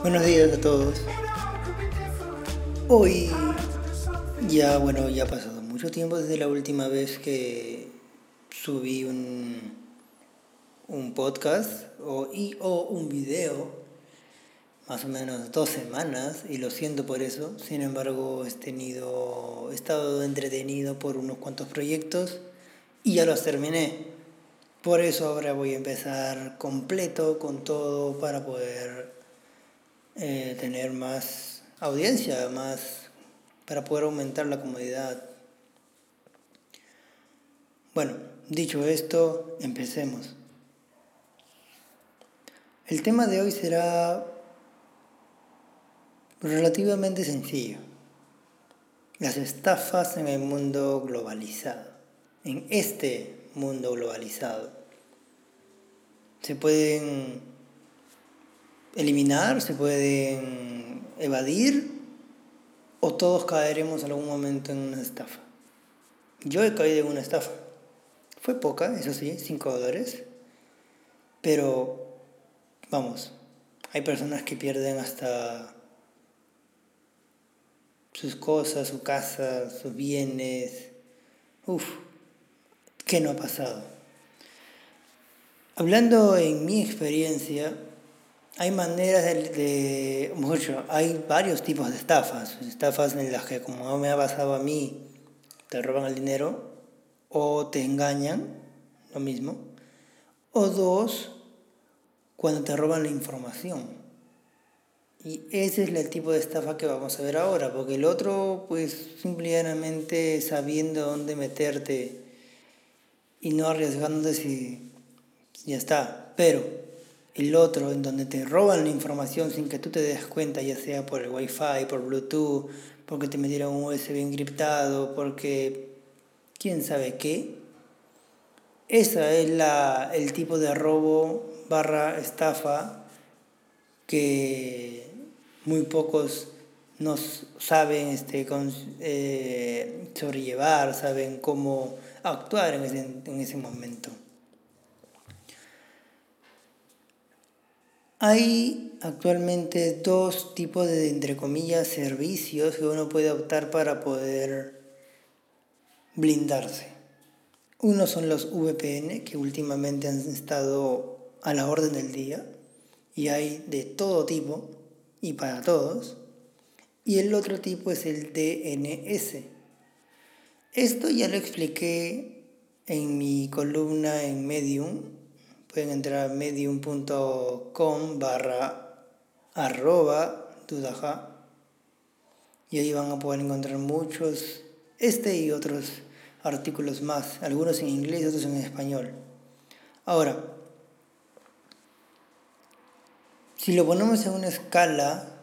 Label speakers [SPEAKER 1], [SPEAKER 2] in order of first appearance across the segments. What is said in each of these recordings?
[SPEAKER 1] Buenos días a todos. Hoy ya, bueno, ya ha pasado mucho tiempo desde la última vez que subí un, un podcast o, y, o un video, más o menos dos semanas, y lo siento por eso. Sin embargo, he, tenido, he estado entretenido por unos cuantos proyectos y ya los terminé. Por eso ahora voy a empezar completo con todo para poder eh, tener más audiencia, más para poder aumentar la comodidad. Bueno, dicho esto, empecemos. El tema de hoy será relativamente sencillo. Las estafas en el mundo globalizado. En este mundo globalizado. Se pueden eliminar, se pueden evadir o todos caeremos en algún momento en una estafa. Yo he caído en una estafa. Fue poca, eso sí, 5 dólares. Pero, vamos, hay personas que pierden hasta sus cosas, su casa, sus bienes. Uf, ¿qué no ha pasado? Hablando en mi experiencia, hay maneras de, mucho, hay varios tipos de estafas. Estafas en las que, como me ha pasado a mí, te roban el dinero o te engañan, lo mismo. O dos, cuando te roban la información. Y ese es el tipo de estafa que vamos a ver ahora, porque el otro, pues simplemente sabiendo dónde meterte y no arriesgándote si ya está. Pero el otro en donde te roban la información sin que tú te des cuenta, ya sea por el wifi, por Bluetooth, porque te metieron un USB encriptado, porque quién sabe qué. Ese es la, el tipo de robo barra estafa que muy pocos nos saben este, con, eh, sobrellevar, saben cómo actuar en ese, en ese momento. Hay actualmente dos tipos de, entre comillas, servicios que uno puede optar para poder blindarse. Uno son los VPN, que últimamente han estado a la orden del día, y hay de todo tipo y para todos. Y el otro tipo es el DNS. Esto ya lo expliqué en mi columna en Medium, pueden entrar a medium.com barra arroba dudaja y ahí van a poder encontrar muchos, este y otros artículos más, algunos en inglés otros en español. Ahora, si lo ponemos en una escala,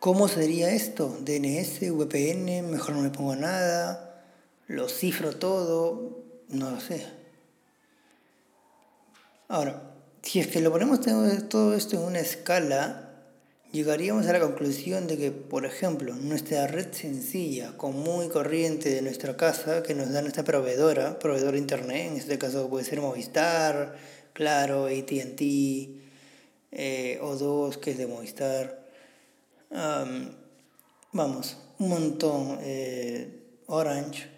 [SPEAKER 1] ¿cómo sería esto? DNS, VPN, mejor no me pongo nada, lo cifro todo, no lo sé. Ahora, si es que lo ponemos todo esto en una escala, llegaríamos a la conclusión de que, por ejemplo, nuestra red sencilla, común y corriente de nuestra casa, que nos da nuestra proveedora, proveedor de internet, en este caso puede ser Movistar, Claro, ATT, eh, O2, que es de Movistar, vamos, un montón, eh, Orange,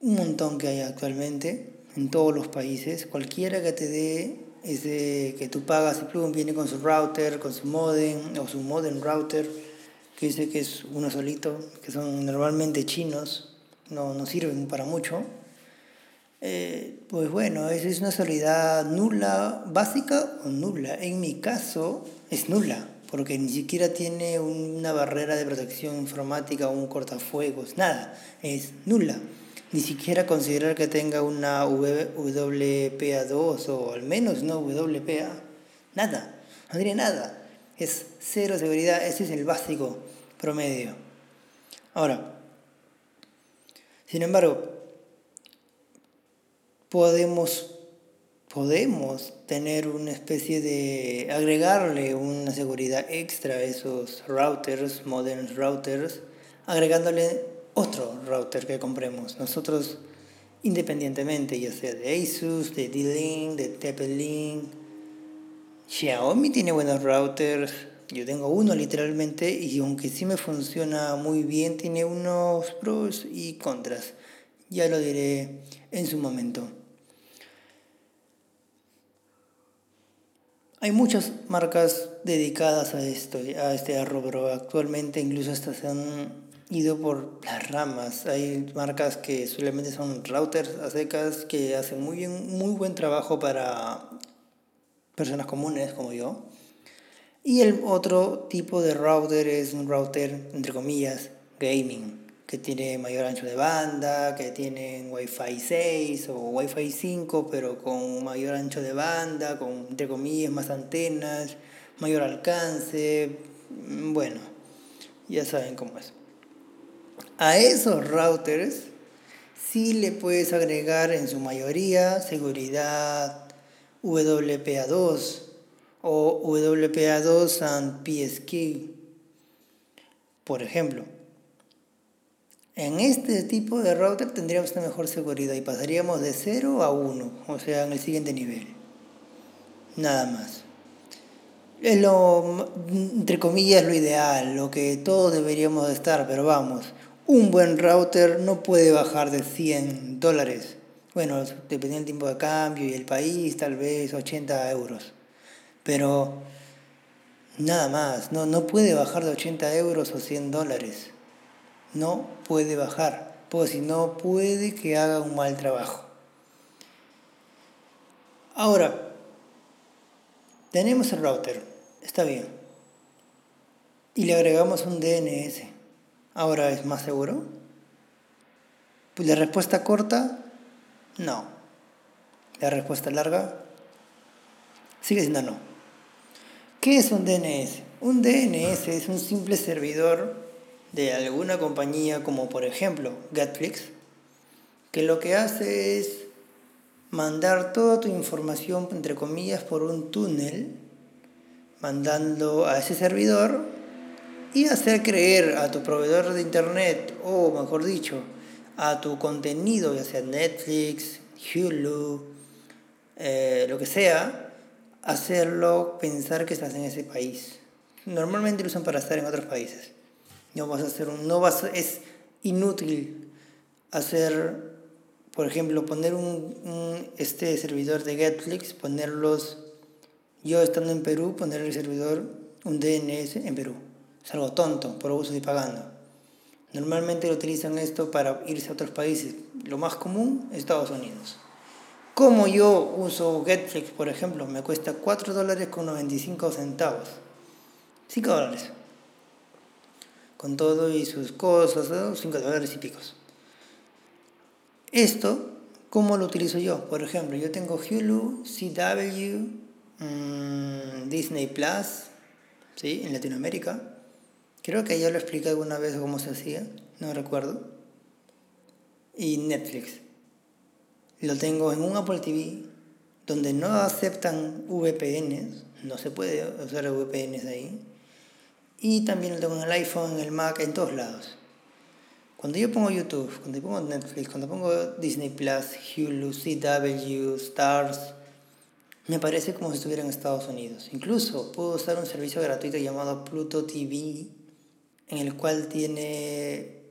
[SPEAKER 1] un montón que hay actualmente en todos los países. Cualquiera que te dé ese que tú pagas, el plugin viene con su router, con su modem o su modem router, que dice que es uno solito, que son normalmente chinos, no, no sirven para mucho. Eh, pues bueno, esa es una seguridad nula, básica o nula. En mi caso es nula, porque ni siquiera tiene una barrera de protección informática o un cortafuegos, nada, es nula ni siquiera considerar que tenga una WPA2 o al menos una WPA. Nada, no tiene nada. Es cero seguridad, ese es el básico promedio. Ahora, sin embargo, podemos, podemos tener una especie de agregarle una seguridad extra a esos routers, modern routers, agregándole otro router que compremos. Nosotros independientemente, ya sea de Asus, de D-Link, de TP-Link. Xiaomi tiene buenos routers. Yo tengo uno literalmente y aunque sí me funciona muy bien, tiene unos pros y contras. Ya lo diré en su momento. Hay muchas marcas dedicadas a esto, a este rubro. Actualmente incluso estas se han ido por las ramas. Hay marcas que solamente son routers a secas que hacen muy, bien, muy buen trabajo para personas comunes como yo. Y el otro tipo de router es un router, entre comillas, gaming que tiene mayor ancho de banda, que tienen Wi-Fi 6 o Wi-Fi 5, pero con mayor ancho de banda, con, entre comillas, más antenas, mayor alcance, mm, bueno, ya saben cómo es. A esos routers sí le puedes agregar en su mayoría seguridad WPA2 o WPA2 and PSK, por ejemplo. En este tipo de router tendríamos una mejor seguridad y pasaríamos de 0 a 1, o sea, en el siguiente nivel. Nada más. Es lo, entre comillas, lo ideal, lo que todos deberíamos de estar, pero vamos, un buen router no puede bajar de 100 dólares. Bueno, dependiendo del tiempo de cambio y el país, tal vez 80 euros. Pero nada más, no, no puede bajar de 80 euros o 100 dólares no puede bajar, porque si no puede que haga un mal trabajo. Ahora, tenemos el router, está bien, y le agregamos un DNS. Ahora es más seguro. Pues la respuesta corta, no. La respuesta larga, sigue siendo no. ¿Qué es un DNS? Un DNS es un simple servidor de alguna compañía como por ejemplo Netflix, que lo que hace es mandar toda tu información, entre comillas, por un túnel, mandando a ese servidor y hacer creer a tu proveedor de internet, o mejor dicho, a tu contenido, ya sea Netflix, Hulu, eh, lo que sea, hacerlo pensar que estás en ese país. Normalmente lo usan para estar en otros países. No vas a hacer un, no vas es inútil hacer, por ejemplo, poner un, este servidor de Netflix, ponerlos, yo estando en Perú, poner el servidor, un DNS en Perú. Es algo tonto, por uso y pagando. Normalmente lo utilizan esto para irse a otros países. Lo más común, Estados Unidos. Como yo uso Netflix, por ejemplo, me cuesta 4 dólares con 95 centavos. 5 dólares con todo y sus cosas, 5 dólares y picos. Esto, ¿cómo lo utilizo yo? Por ejemplo, yo tengo Hulu, CW, mm, Disney Plus, ¿sí? En Latinoamérica. Creo que ya lo expliqué alguna vez cómo se hacía, no recuerdo. Y Netflix. Lo tengo en un Apple TV donde no aceptan VPNs, no se puede usar VPNs ahí y también lo tengo en el iPhone, en el Mac, en todos lados. Cuando yo pongo YouTube, cuando pongo Netflix, cuando pongo Disney Plus, Hulu, CW, Stars, me parece como si estuviera en Estados Unidos. Incluso puedo usar un servicio gratuito llamado Pluto TV, en el cual tiene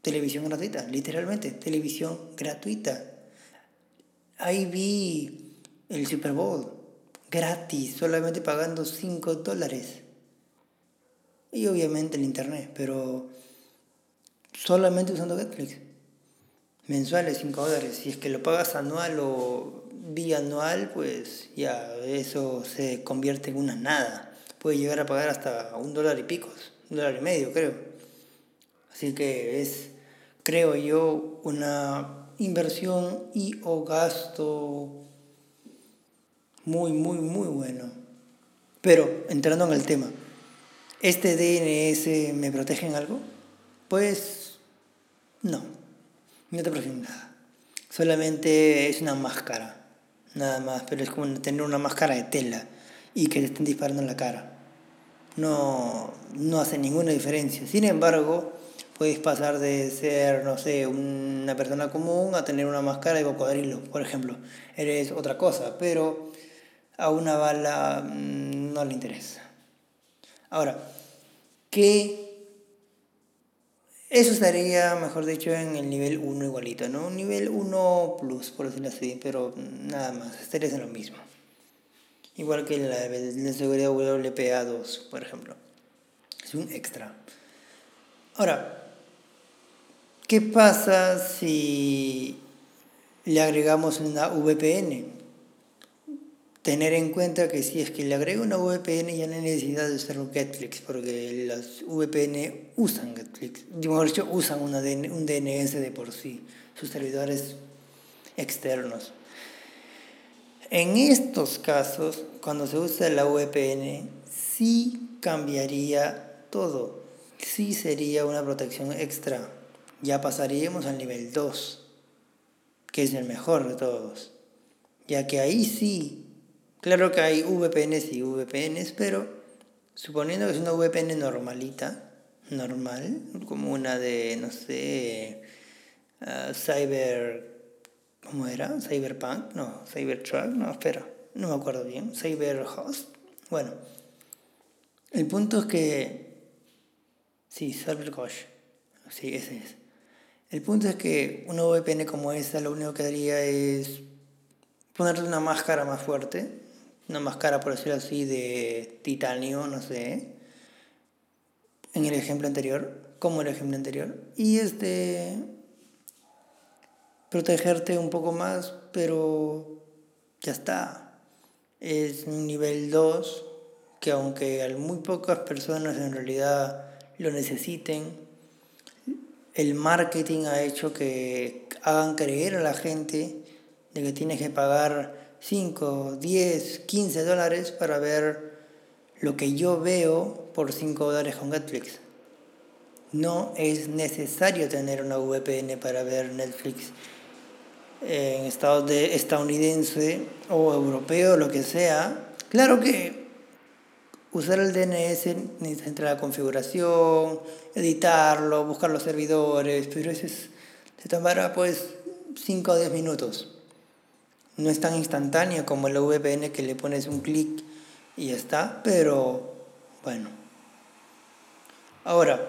[SPEAKER 1] televisión gratuita, literalmente, televisión gratuita. Ahí vi el Super Bowl gratis, solamente pagando 5 dólares y obviamente el internet, pero solamente usando Netflix. Mensuales 5 dólares. Si es que lo pagas anual o bianual, pues ya eso se convierte en una nada. Puede llegar a pagar hasta un dólar y picos, un dólar y medio creo. Así que es, creo yo, una inversión y o gasto muy, muy, muy bueno. Pero entrando en el tema, ¿Este DNS me protege en algo? Pues no, no te protege en nada. Solamente es una máscara, nada más, pero es como tener una máscara de tela y que te estén disparando en la cara. No, no hace ninguna diferencia. Sin embargo, puedes pasar de ser, no sé, una persona común a tener una máscara de cocodrilo, por ejemplo. Eres otra cosa, pero a una bala mm, no le interesa. Ahora, ¿qué eso estaría, mejor dicho, en el nivel 1 igualito, ¿no? Un nivel 1 plus, por decirlo así, pero nada más, estaría en lo mismo. Igual que la, la seguridad WPA2, por ejemplo. Es un extra. Ahora, ¿qué pasa si le agregamos una VPN? Tener en cuenta que si es que le agrego una VPN ya no hay necesidad de usar un Netflix, porque las VPN usan Netflix, mejor dicho, usan una un DNS de por sí, sus servidores externos. En estos casos, cuando se usa la VPN, sí cambiaría todo, sí sería una protección extra. Ya pasaríamos al nivel 2, que es el mejor de todos, ya que ahí sí Claro que hay VPNs y VPNs, pero suponiendo que es una VPN normalita, normal, como una de, no sé, uh, Cyber, ¿cómo era? Cyberpunk, no, Cybertruck, no, espera, no me acuerdo bien, Cyberhost. Bueno, el punto es que, sí, CyberGhost, sí, ese es. El punto es que una VPN como esta lo único que haría es ponerle una máscara más fuerte una máscara, por decirlo así, de titanio, no sé, en el ejemplo anterior, como el ejemplo anterior, y este protegerte un poco más, pero ya está. Es un nivel 2 que aunque muy pocas personas en realidad lo necesiten, el marketing ha hecho que hagan creer a la gente de que tienes que pagar 5, 10, 15 dólares para ver lo que yo veo por 5 dólares con Netflix. No es necesario tener una VPN para ver Netflix en estados de estadounidense o europeo, lo que sea. Claro que usar el DNS necesita entrar a la configuración, editarlo, buscar los servidores, pero eso es, te tomará pues 5 o 10 minutos no es tan instantáneo como el VPN que le pones un clic y ya está, pero bueno. Ahora,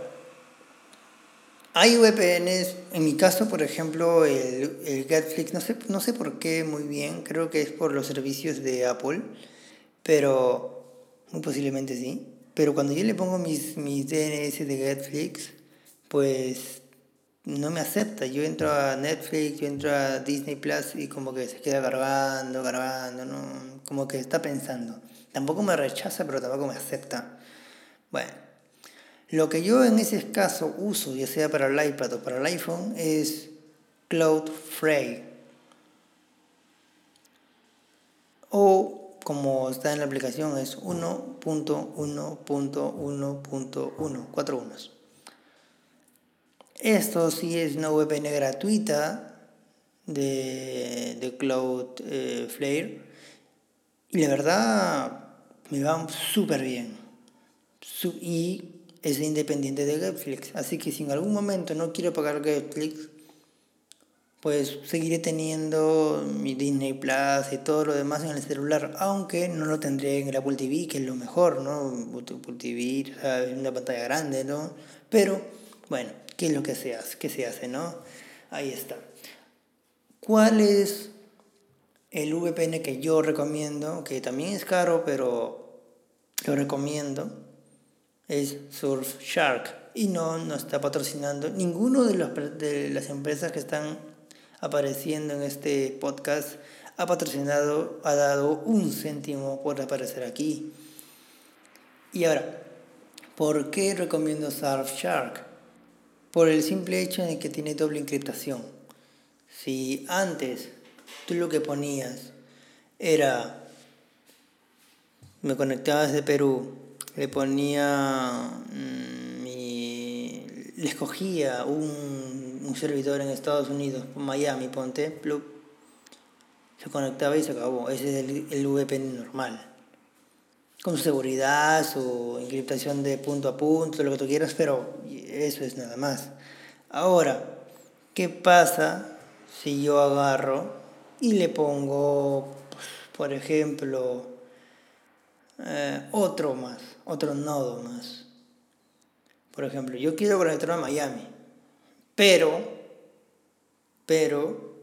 [SPEAKER 1] hay VPNs, en mi caso, por ejemplo, el, el Netflix, no sé, no sé por qué muy bien, creo que es por los servicios de Apple, pero muy posiblemente sí. Pero cuando yo le pongo mis, mis DNS de Netflix, pues no me acepta. Yo entro a Netflix, yo entro a Disney Plus y como que se queda cargando, cargando, ¿no? como que está pensando. Tampoco me rechaza, pero tampoco me acepta. Bueno, lo que yo en ese caso uso, ya sea para el iPad o para el iPhone, es Cloudflare. O como está en la aplicación, es 1.1.1.1, cuatro unos. Esto sí es una VPN gratuita de, de Cloudflare eh, y la verdad me va súper bien. y es independiente de Netflix. Así que si en algún momento no quiero pagar Netflix, pues seguiré teniendo mi Disney Plus y todo lo demás en el celular, aunque no lo tendré en el Apple TV, que es lo mejor, ¿no? Apple TV, es una pantalla grande, ¿no? Pero, bueno, qué es lo que se hace, qué se hace, ¿no? Ahí está. ¿Cuál es el VPN que yo recomiendo? Que también es caro, pero lo recomiendo. Es Surfshark. Y no, no está patrocinando ninguno de, los, de las empresas que están apareciendo en este podcast ha patrocinado, ha dado un céntimo por aparecer aquí. Y ahora, ¿por qué recomiendo Surfshark? Por el simple hecho de que tiene doble encriptación. Si antes tú lo que ponías era, me conectaba desde Perú, le ponía, mm, le escogía un, un, servidor en Estados Unidos, Miami, ponte, se conectaba y se acabó. Ese es el, el VPN normal. Con seguridad, su encriptación de punto a punto, lo que tú quieras, pero eso es nada más. Ahora, ¿qué pasa si yo agarro y le pongo, pues, por ejemplo, eh, otro más, otro nodo más? Por ejemplo, yo quiero conectarme a Miami, pero, pero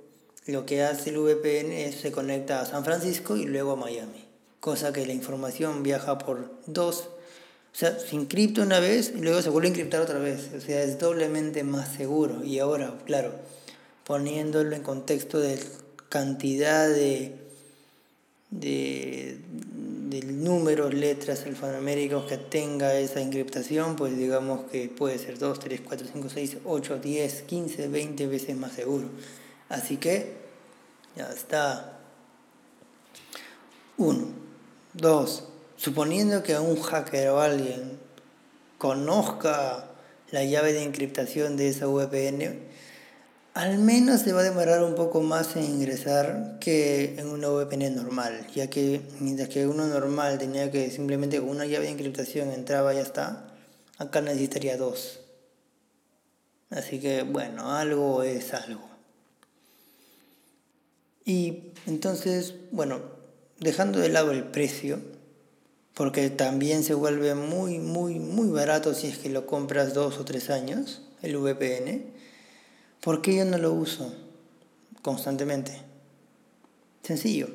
[SPEAKER 1] lo que hace el VPN es se conecta a San Francisco y luego a Miami, cosa que la información viaja por dos, o sea, se encripta una vez y luego se vuelve a encriptar otra vez, o sea, es doblemente más seguro. Y ahora, claro, poniéndolo en contexto de cantidad de, de, de números, letras alfanuméricos que tenga esa encriptación, pues digamos que puede ser 2, 3, 4, 5, 6, 8, 10, 15, 20 veces más seguro. Así que ya está. Uno. Dos. Suponiendo que un hacker o alguien conozca la llave de encriptación de esa VPN, al menos se va a demorar un poco más en ingresar que en una VPN normal, ya que mientras que uno normal tenía que simplemente una llave de encriptación entraba y ya está, acá necesitaría dos. Así que bueno, algo es algo. Y entonces, bueno, dejando de lado el precio, porque también se vuelve muy, muy, muy barato si es que lo compras dos o tres años, el VPN, ¿por qué yo no lo uso constantemente? Sencillo,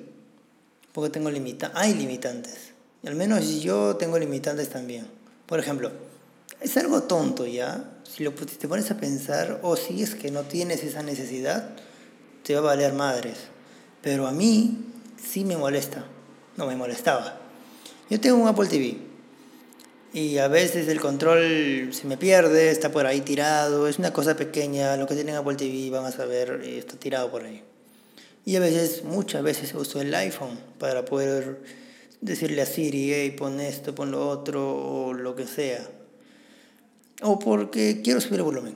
[SPEAKER 1] porque tengo limita hay limitantes. Al menos yo tengo limitantes también. Por ejemplo, es algo tonto ya, si, lo, te pones a pensar, o si es que no tienes esa necesidad, te va a valer madres. Pero a mí sí me molesta, no me molestaba. Yo tengo un Apple TV y a veces el control se me pierde, está por ahí tirado, es una cosa pequeña, lo que tienen Apple TV van a saber, eh, está tirado por ahí. Y a veces, muchas veces uso el iPhone para poder decirle a Siri, hey, pon esto, pon lo otro, o lo que sea. O porque quiero subir el volumen.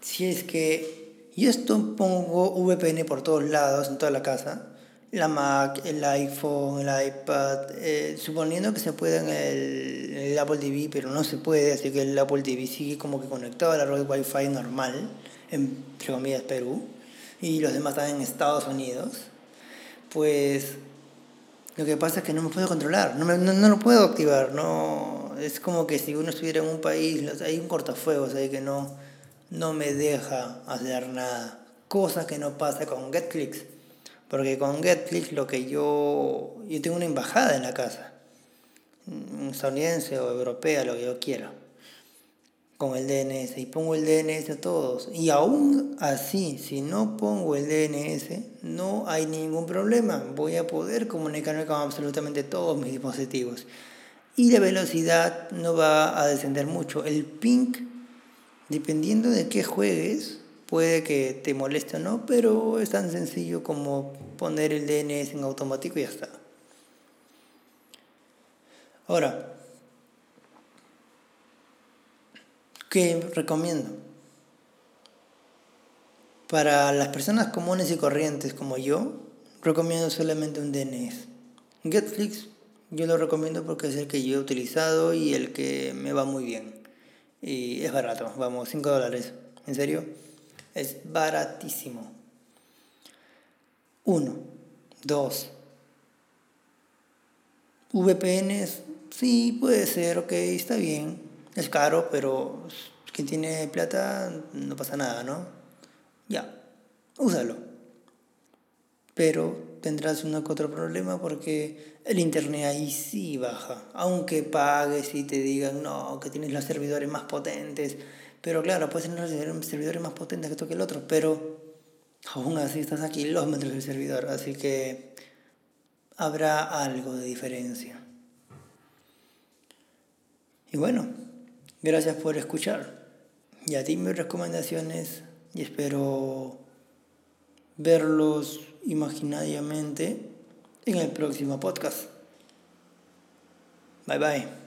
[SPEAKER 1] Si es que yo esto pongo VPN por todos lados, en toda la casa, la Mac, el iPhone, el iPad, eh, suponiendo que se pueda en el, el, Apple TV, pero no se puede, así que el Apple TV sigue como que conectado a la red Wi-Fi normal, entre comillas Perú, y los demás están en Estados Unidos, pues lo que pasa es que no me puedo controlar, no, me, no, no lo puedo activar, no, es como que si uno estuviera en un país, hay un cortafuegos ahí que no, no me deja hacer nada, cosa que no pasa con Netflix porque con Netflix lo que yo... Yo tengo una embajada en la casa. Estadounidense o europea, lo que yo quiera. Con el DNS. Y pongo el DNS a todos. Y aún así, si no pongo el DNS, no hay ningún problema. Voy a poder comunicarme con absolutamente todos mis dispositivos. Y la velocidad no va a descender mucho. El ping, dependiendo de qué juegues, Puede que te moleste o no, pero es tan sencillo como poner el DNS en automático y ya está. Ahora, ¿qué recomiendo? Para las personas comunes y corrientes como yo, recomiendo solamente un DNS. Netflix yo lo recomiendo porque es el que yo he utilizado y el que me va muy bien. Y es barato, vamos, 5 dólares. ¿En serio? Es baratísimo. Uno. Dos. VPNs, sí, puede ser, ok, está bien. Es caro, pero quien tiene plata no pasa nada, ¿no? Ya, úsalo. Pero tendrás uno que otro problema porque el internet ahí sí baja. Aunque pagues y te digan, no, que tienes los servidores más potentes pero claro, puedes tener servidores más potentes que esto que el otro, pero aún así estás a kilómetros del servidor, así que habrá algo de diferencia. Y bueno, gracias por escuchar. Y a ti mis recomendaciones y espero verlos imaginariamente en el próximo podcast. Bye bye.